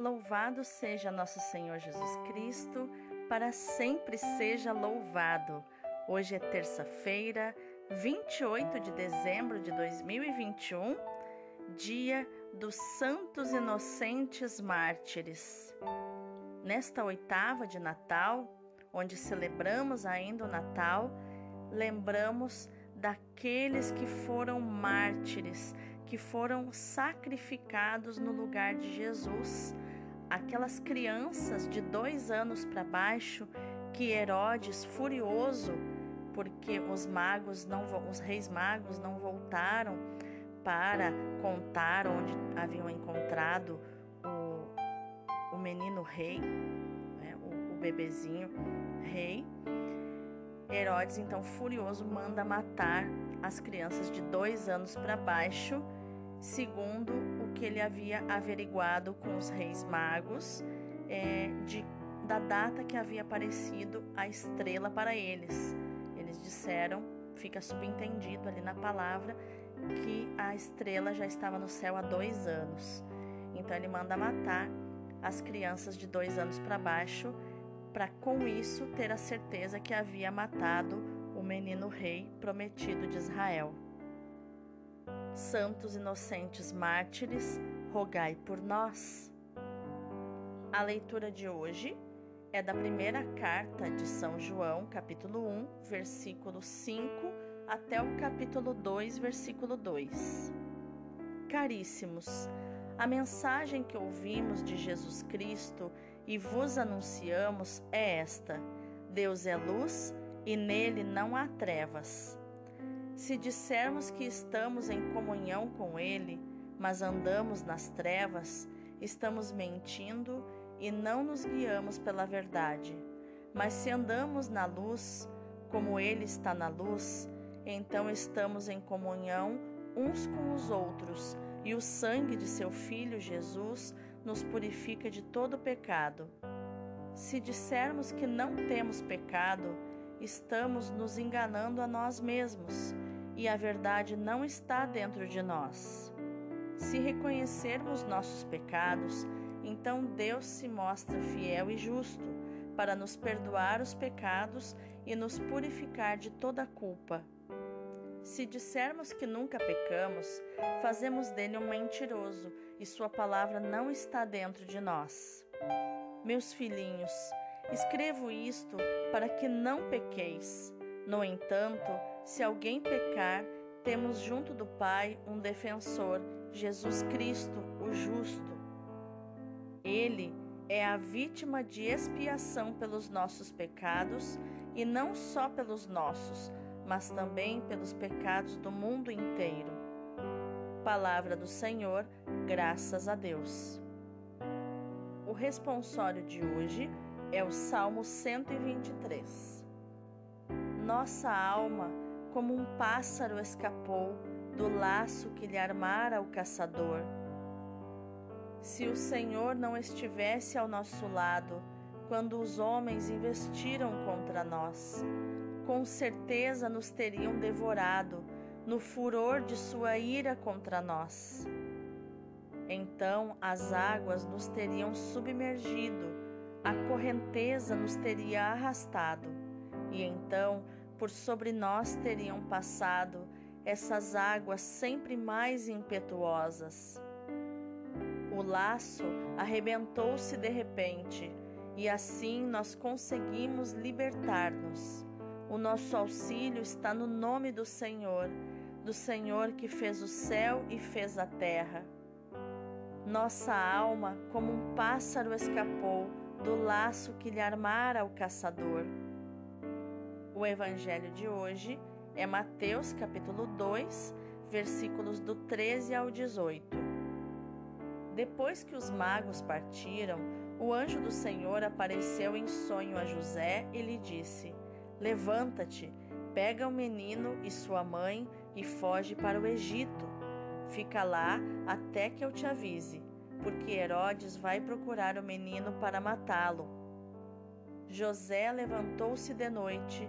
Louvado seja nosso Senhor Jesus Cristo, para sempre seja louvado. Hoje é terça-feira, 28 de dezembro de 2021, dia dos Santos Inocentes Mártires. Nesta oitava de Natal, onde celebramos ainda o Natal, lembramos daqueles que foram mártires, que foram sacrificados no lugar de Jesus aquelas crianças de dois anos para baixo que Herodes, furioso, porque os magos não, os reis magos não voltaram para contar onde haviam encontrado o, o menino rei, né, o, o bebezinho rei. Herodes, então furioso, manda matar as crianças de dois anos para baixo segundo o que ele havia averiguado com os reis magos é, de, da data que havia aparecido a estrela para eles. Eles disseram, fica subentendido ali na palavra, que a estrela já estava no céu há dois anos. Então ele manda matar as crianças de dois anos para baixo, para com isso ter a certeza que havia matado o menino rei prometido de Israel. Santos inocentes mártires, rogai por nós. A leitura de hoje é da primeira carta de São João, capítulo 1, versículo 5 até o capítulo 2, versículo 2. Caríssimos, a mensagem que ouvimos de Jesus Cristo e vos anunciamos é esta: Deus é luz e nele não há trevas. Se dissermos que estamos em comunhão com Ele, mas andamos nas trevas, estamos mentindo e não nos guiamos pela verdade. Mas se andamos na luz, como Ele está na luz, então estamos em comunhão uns com os outros, e o sangue de seu Filho Jesus nos purifica de todo pecado. Se dissermos que não temos pecado, estamos nos enganando a nós mesmos e a verdade não está dentro de nós. Se reconhecermos nossos pecados, então Deus se mostra fiel e justo para nos perdoar os pecados e nos purificar de toda culpa. Se dissermos que nunca pecamos, fazemos dele um mentiroso e sua palavra não está dentro de nós. Meus filhinhos, escrevo isto para que não pequeis. No entanto, se alguém pecar, temos junto do Pai um defensor, Jesus Cristo, o justo. Ele é a vítima de expiação pelos nossos pecados e não só pelos nossos, mas também pelos pecados do mundo inteiro. Palavra do Senhor, graças a Deus. O responsório de hoje é o Salmo 123. Nossa alma como um pássaro escapou do laço que lhe armara o caçador. Se o Senhor não estivesse ao nosso lado, quando os homens investiram contra nós, com certeza nos teriam devorado no furor de sua ira contra nós. Então as águas nos teriam submergido, a correnteza nos teria arrastado, e então por sobre nós teriam passado essas águas sempre mais impetuosas. O laço arrebentou-se de repente e assim nós conseguimos libertar-nos. O nosso auxílio está no nome do Senhor, do Senhor que fez o céu e fez a terra. Nossa alma, como um pássaro, escapou do laço que lhe armara o caçador. O evangelho de hoje é Mateus capítulo 2, versículos do 13 ao 18. Depois que os magos partiram, o anjo do Senhor apareceu em sonho a José e lhe disse: Levanta-te, pega o menino e sua mãe e foge para o Egito. Fica lá até que eu te avise, porque Herodes vai procurar o menino para matá-lo. José levantou-se de noite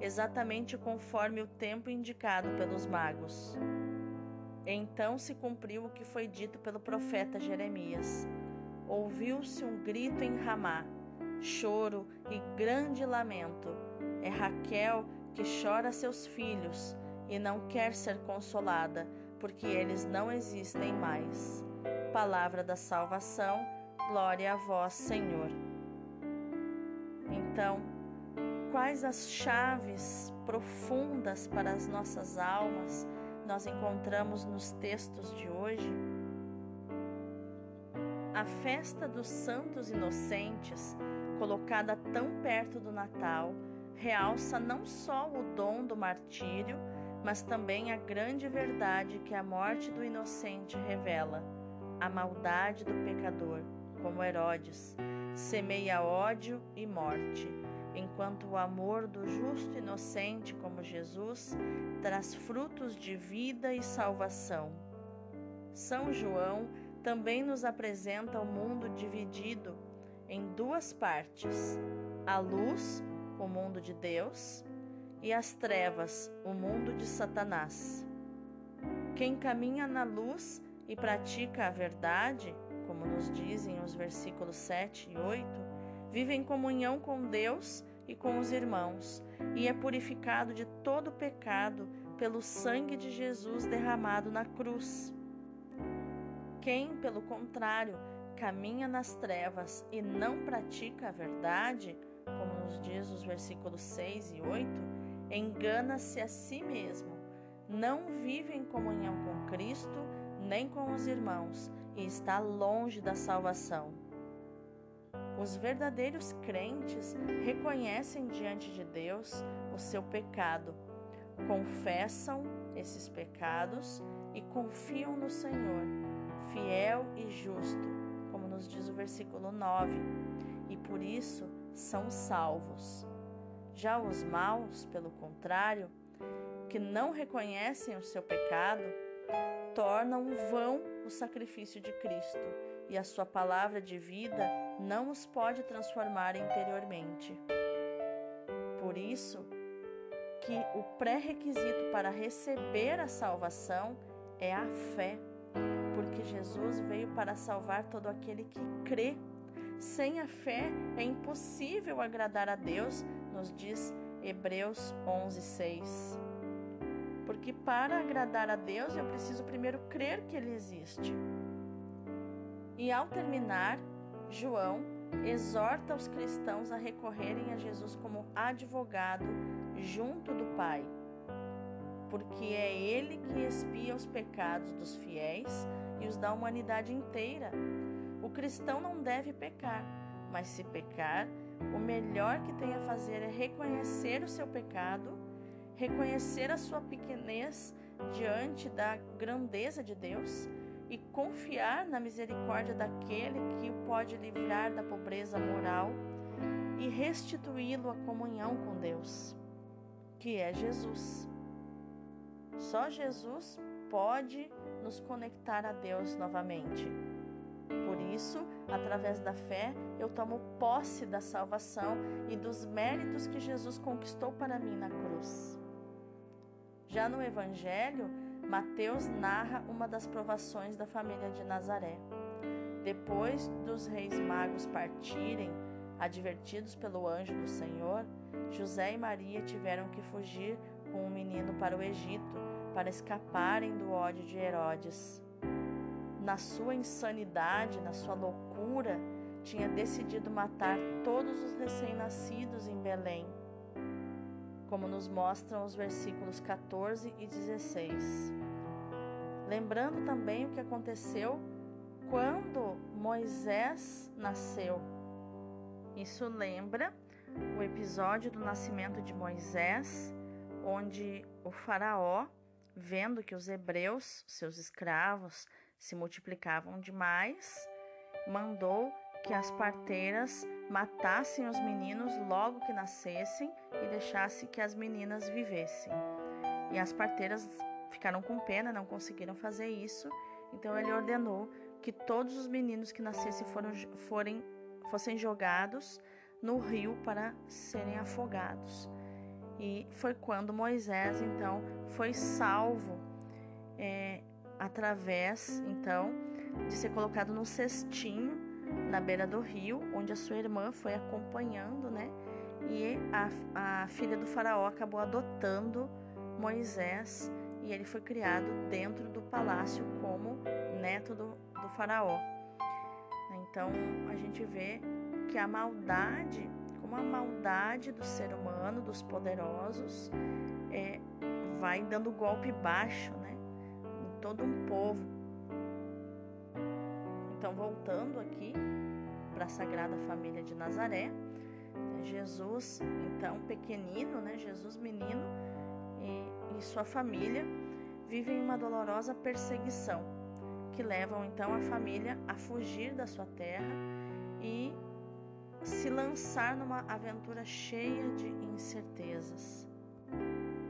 exatamente conforme o tempo indicado pelos magos. Então se cumpriu o que foi dito pelo profeta Jeremias. Ouviu-se um grito em Ramá, choro e grande lamento. É Raquel que chora seus filhos e não quer ser consolada, porque eles não existem mais. Palavra da salvação, glória a vós, Senhor. Então, quais as chaves profundas para as nossas almas nós encontramos nos textos de hoje? A festa dos santos inocentes, colocada tão perto do Natal, realça não só o dom do martírio, mas também a grande verdade que a morte do inocente revela, a maldade do pecador, como Herodes, semeia ódio e morte, enquanto o amor do justo inocente, como Jesus, traz frutos de vida e salvação. São João também nos apresenta o mundo dividido em duas partes: a luz o mundo de Deus, e as trevas, o mundo de Satanás. Quem caminha na luz e pratica a verdade, como nos dizem os versículos 7 e 8, vive em comunhão com Deus e com os irmãos, e é purificado de todo pecado pelo sangue de Jesus derramado na cruz. Quem, pelo contrário, caminha nas trevas e não pratica a verdade, como nos diz os versículos 6 e 8, engana-se a si mesmo, não vive em comunhão com Cristo nem com os irmãos e está longe da salvação. Os verdadeiros crentes reconhecem diante de Deus o seu pecado, confessam esses pecados e confiam no Senhor, fiel e justo, como nos diz o versículo 9, e por isso são salvos. Já os maus, pelo contrário, que não reconhecem o seu pecado, tornam vão o sacrifício de Cristo e a sua palavra de vida não os pode transformar interiormente. Por isso, que o pré-requisito para receber a salvação é a fé, porque Jesus veio para salvar todo aquele que crê sem a fé é impossível agradar a Deus, nos diz Hebreus 11:6. Porque para agradar a Deus eu preciso primeiro crer que ele existe. E ao terminar, João exorta os cristãos a recorrerem a Jesus como advogado junto do Pai, porque é ele que expia os pecados dos fiéis e os da humanidade inteira. O cristão não deve pecar, mas se pecar, o melhor que tem a fazer é reconhecer o seu pecado, reconhecer a sua pequenez diante da grandeza de Deus e confiar na misericórdia daquele que o pode livrar da pobreza moral e restituí-lo à comunhão com Deus, que é Jesus. Só Jesus pode nos conectar a Deus novamente. Por isso, através da fé, eu tomo posse da salvação e dos méritos que Jesus conquistou para mim na cruz. Já no Evangelho, Mateus narra uma das provações da família de Nazaré. Depois dos reis magos partirem, advertidos pelo anjo do Senhor, José e Maria tiveram que fugir com o menino para o Egito para escaparem do ódio de Herodes na sua insanidade, na sua loucura, tinha decidido matar todos os recém-nascidos em Belém, como nos mostram os versículos 14 e 16. Lembrando também o que aconteceu quando Moisés nasceu. Isso lembra o episódio do nascimento de Moisés, onde o Faraó, vendo que os hebreus, seus escravos, se multiplicavam demais mandou que as parteiras matassem os meninos logo que nascessem e deixasse que as meninas vivessem. E as parteiras ficaram com pena, não conseguiram fazer isso, então ele ordenou que todos os meninos que nascessem foram, forem, fossem jogados no rio para serem afogados. E foi quando Moisés então foi salvo é, através então de ser colocado no cestinho na beira do rio, onde a sua irmã foi acompanhando, né? E a, a filha do faraó acabou adotando Moisés e ele foi criado dentro do palácio como neto do, do faraó. Então a gente vê que a maldade, como a maldade do ser humano, dos poderosos, é, vai dando golpe baixo, né? Em todo um povo. Então voltando aqui para a Sagrada Família de Nazaré, né? Jesus, então pequenino, né? Jesus menino e, e sua família vivem uma dolorosa perseguição que levam então a família a fugir da sua terra e se lançar numa aventura cheia de incertezas.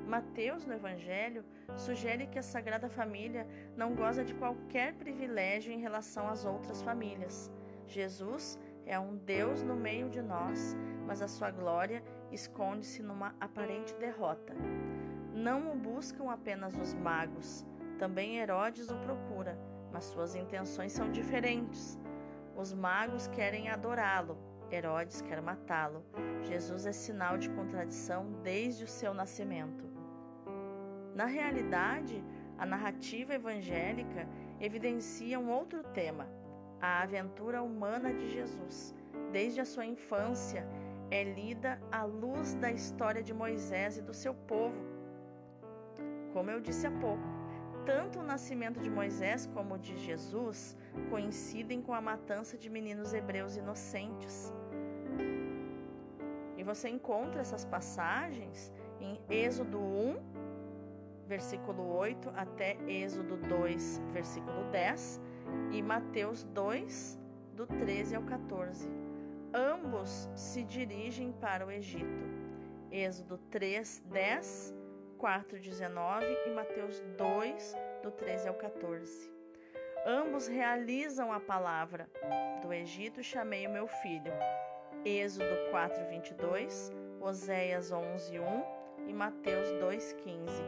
Mateus, no Evangelho, sugere que a Sagrada Família não goza de qualquer privilégio em relação às outras famílias. Jesus é um Deus no meio de nós, mas a sua glória esconde-se numa aparente derrota. Não o buscam apenas os magos, também Herodes o procura, mas suas intenções são diferentes. Os magos querem adorá-lo, Herodes quer matá-lo. Jesus é sinal de contradição desde o seu nascimento. Na realidade, a narrativa evangélica evidencia um outro tema, a aventura humana de Jesus. Desde a sua infância, é lida à luz da história de Moisés e do seu povo. Como eu disse há pouco, tanto o nascimento de Moisés como o de Jesus coincidem com a matança de meninos hebreus inocentes. Você encontra essas passagens em Êxodo 1, versículo 8, até Êxodo 2, versículo 10, e Mateus 2, do 13 ao 14. Ambos se dirigem para o Egito. Êxodo 3, 10 4:19 e Mateus 2 do 13 ao 14. Ambos realizam a palavra: Do Egito chamei o meu filho. Êxodo 4:22, Oséias 11:1 e Mateus 2:15.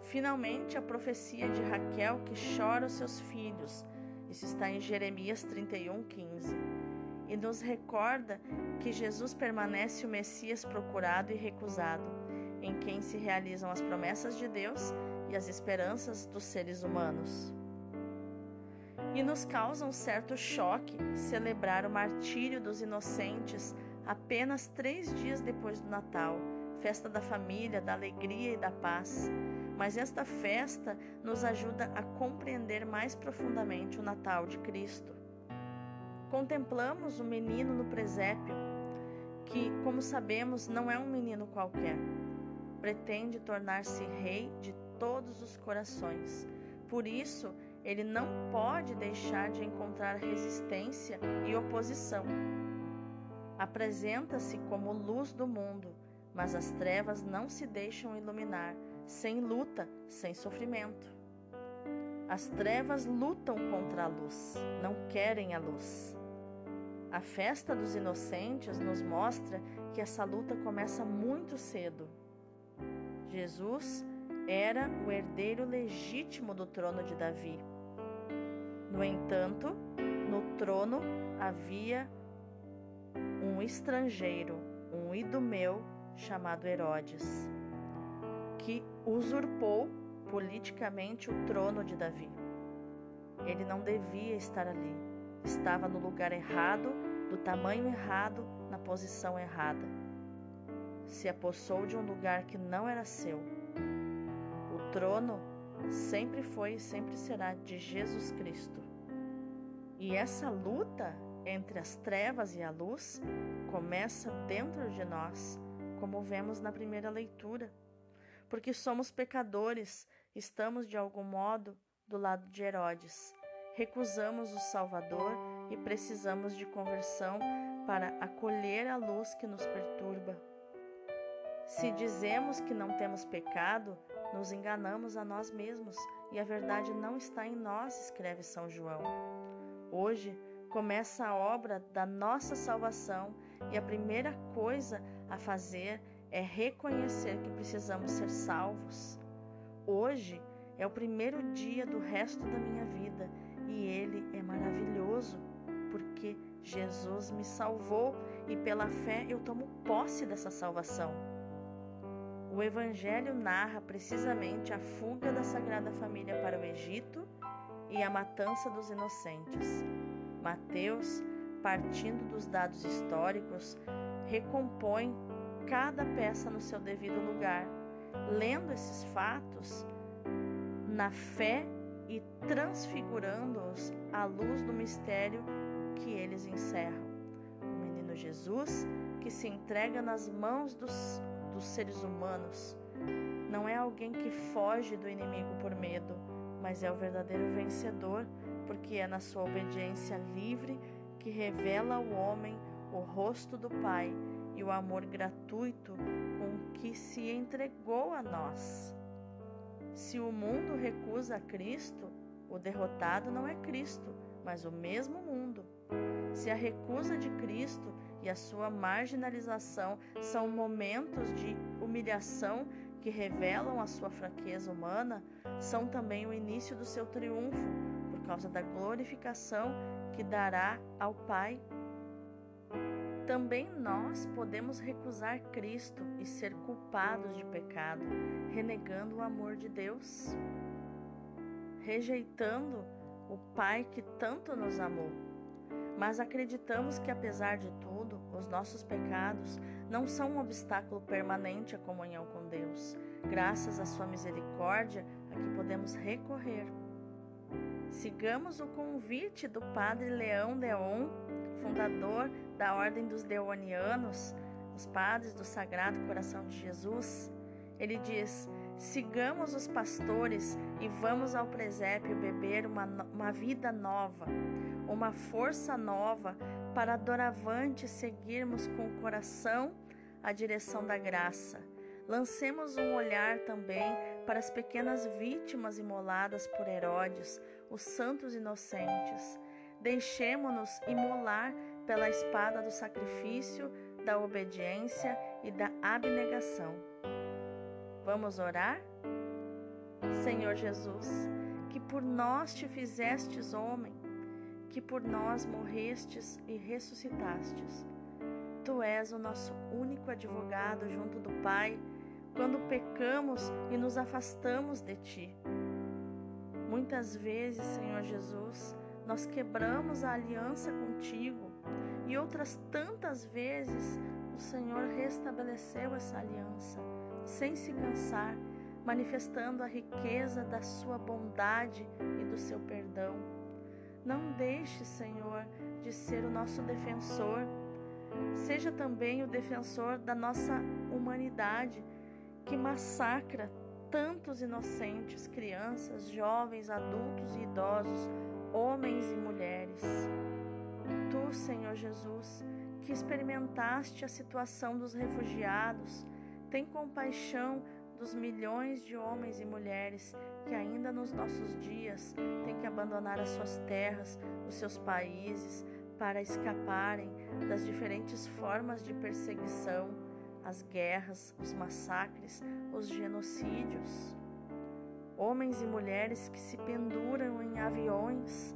Finalmente, a profecia de Raquel que chora os seus filhos. Isso está em Jeremias 31:15. E nos recorda que Jesus permanece o Messias procurado e recusado em quem se realizam as promessas de Deus e as esperanças dos seres humanos. E nos causa um certo choque celebrar o martírio dos inocentes apenas três dias depois do Natal, festa da família, da alegria e da paz. Mas esta festa nos ajuda a compreender mais profundamente o Natal de Cristo. Contemplamos o menino no presépio, que, como sabemos, não é um menino qualquer pretende tornar-se rei de todos os corações. Por isso, ele não pode deixar de encontrar resistência e oposição. Apresenta-se como luz do mundo, mas as trevas não se deixam iluminar, sem luta, sem sofrimento. As trevas lutam contra a luz, não querem a luz. A festa dos inocentes nos mostra que essa luta começa muito cedo. Jesus era o herdeiro legítimo do trono de Davi. No entanto, no trono havia um estrangeiro, um idumeu chamado Herodes, que usurpou politicamente o trono de Davi. Ele não devia estar ali, estava no lugar errado, do tamanho errado, na posição errada se apossou de um lugar que não era seu. O trono sempre foi e sempre será de Jesus Cristo. E essa luta entre as trevas e a luz começa dentro de nós, como vemos na primeira leitura. Porque somos pecadores, estamos de algum modo do lado de Herodes. recusamos o Salvador e precisamos de conversão para acolher a luz que nos perturba. Se dizemos que não temos pecado, nos enganamos a nós mesmos e a verdade não está em nós, escreve São João. Hoje começa a obra da nossa salvação e a primeira coisa a fazer é reconhecer que precisamos ser salvos. Hoje é o primeiro dia do resto da minha vida e ele é maravilhoso porque Jesus me salvou e pela fé eu tomo posse dessa salvação. O Evangelho narra precisamente a fuga da Sagrada Família para o Egito e a matança dos inocentes. Mateus, partindo dos dados históricos, recompõe cada peça no seu devido lugar. Lendo esses fatos, na fé e transfigurando-os à luz do mistério que eles encerram. O menino Jesus que se entrega nas mãos dos, dos seres humanos não é alguém que foge do inimigo por medo, mas é o verdadeiro vencedor, porque é na sua obediência livre que revela ao homem o rosto do Pai e o amor gratuito com que se entregou a nós. Se o mundo recusa a Cristo, o derrotado não é Cristo, mas o mesmo mundo. Se a recusa de Cristo e a sua marginalização são momentos de humilhação que revelam a sua fraqueza humana, são também o início do seu triunfo, por causa da glorificação que dará ao Pai. Também nós podemos recusar Cristo e ser culpados de pecado, renegando o amor de Deus, rejeitando o Pai que tanto nos amou. Mas acreditamos que, apesar de os nossos pecados não são um obstáculo permanente à comunhão com Deus. Graças à Sua misericórdia, a que podemos recorrer. Sigamos o convite do Padre Leão Deon, fundador da Ordem dos Deonianos, os Padres do Sagrado Coração de Jesus. Ele diz: sigamos os pastores e vamos ao presépio beber uma, uma vida nova uma força nova para doravante seguirmos com o coração a direção da graça. Lancemos um olhar também para as pequenas vítimas imoladas por Herodes, os santos inocentes. Deixemo-nos imolar pela espada do sacrifício, da obediência e da abnegação. Vamos orar? Senhor Jesus, que por nós te fizestes homem, que por nós morrestes e ressuscitastes. Tu és o nosso único advogado junto do Pai quando pecamos e nos afastamos de Ti. Muitas vezes, Senhor Jesus, nós quebramos a aliança contigo e outras tantas vezes o Senhor restabeleceu essa aliança sem se cansar, manifestando a riqueza da Sua bondade e do seu perdão. Não deixe, Senhor, de ser o nosso defensor. Seja também o defensor da nossa humanidade que massacra tantos inocentes, crianças, jovens, adultos e idosos, homens e mulheres. Tu, Senhor Jesus, que experimentaste a situação dos refugiados, tem compaixão dos milhões de homens e mulheres que ainda nos nossos dias têm que abandonar as suas terras, os seus países, para escaparem das diferentes formas de perseguição, as guerras, os massacres, os genocídios. Homens e mulheres que se penduram em aviões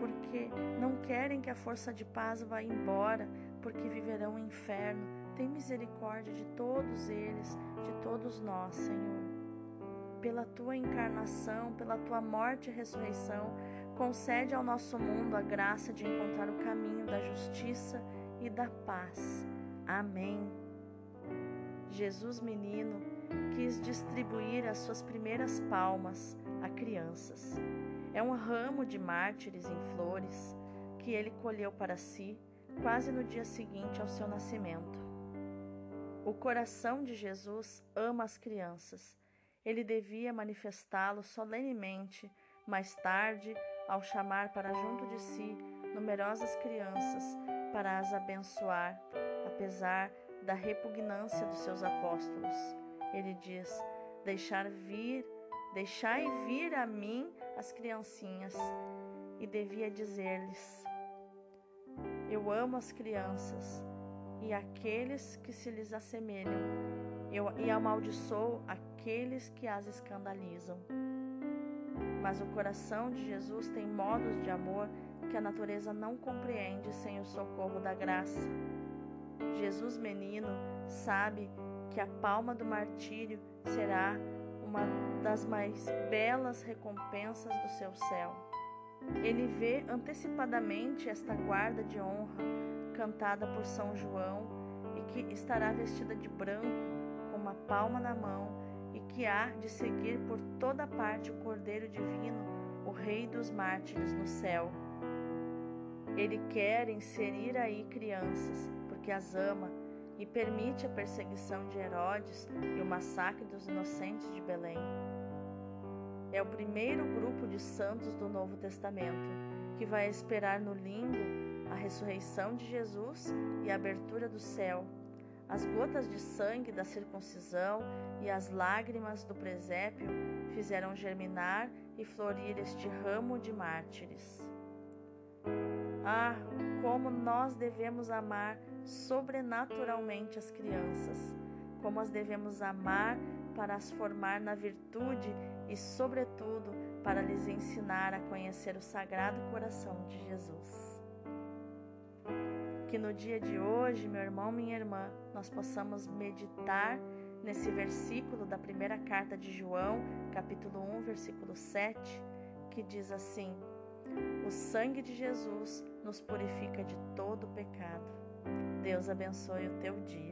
porque não querem que a força de paz vá embora, porque viverão o inferno. Tem misericórdia de todos eles, de todos nós, Senhor pela tua encarnação, pela tua morte e ressurreição, concede ao nosso mundo a graça de encontrar o caminho da justiça e da paz. Amém. Jesus menino quis distribuir as suas primeiras palmas a crianças. É um ramo de mártires em flores que ele colheu para si quase no dia seguinte ao seu nascimento. O coração de Jesus ama as crianças ele devia manifestá-lo solenemente mais tarde ao chamar para junto de si numerosas crianças para as abençoar, apesar da repugnância dos seus apóstolos. Ele diz: Deixar vir, deixai vir a mim as criancinhas. E devia dizer-lhes: Eu amo as crianças e aqueles que se lhes assemelham, e amaldiçoo aqueles que as escandalizam. Mas o coração de Jesus tem modos de amor que a natureza não compreende sem o socorro da graça. Jesus menino sabe que a palma do martírio será uma das mais belas recompensas do seu céu. Ele vê antecipadamente esta guarda de honra cantada por São João e que estará vestida de branco com uma palma na mão e que há de seguir por toda parte o Cordeiro Divino, o Rei dos Mártires no céu. Ele quer inserir aí crianças, porque as ama e permite a perseguição de Herodes e o massacre dos inocentes de Belém. É o primeiro grupo de santos do Novo Testamento que vai esperar no limbo a ressurreição de Jesus e a abertura do céu. As gotas de sangue da circuncisão e as lágrimas do presépio fizeram germinar e florir este ramo de mártires. Ah, como nós devemos amar sobrenaturalmente as crianças, como as devemos amar para as formar na virtude e, sobretudo, para lhes ensinar a conhecer o sagrado coração de Jesus. Que no dia de hoje, meu irmão, minha irmã, nós possamos meditar nesse versículo da primeira carta de João, capítulo 1, versículo 7, que diz assim: O sangue de Jesus nos purifica de todo pecado. Deus abençoe o teu dia.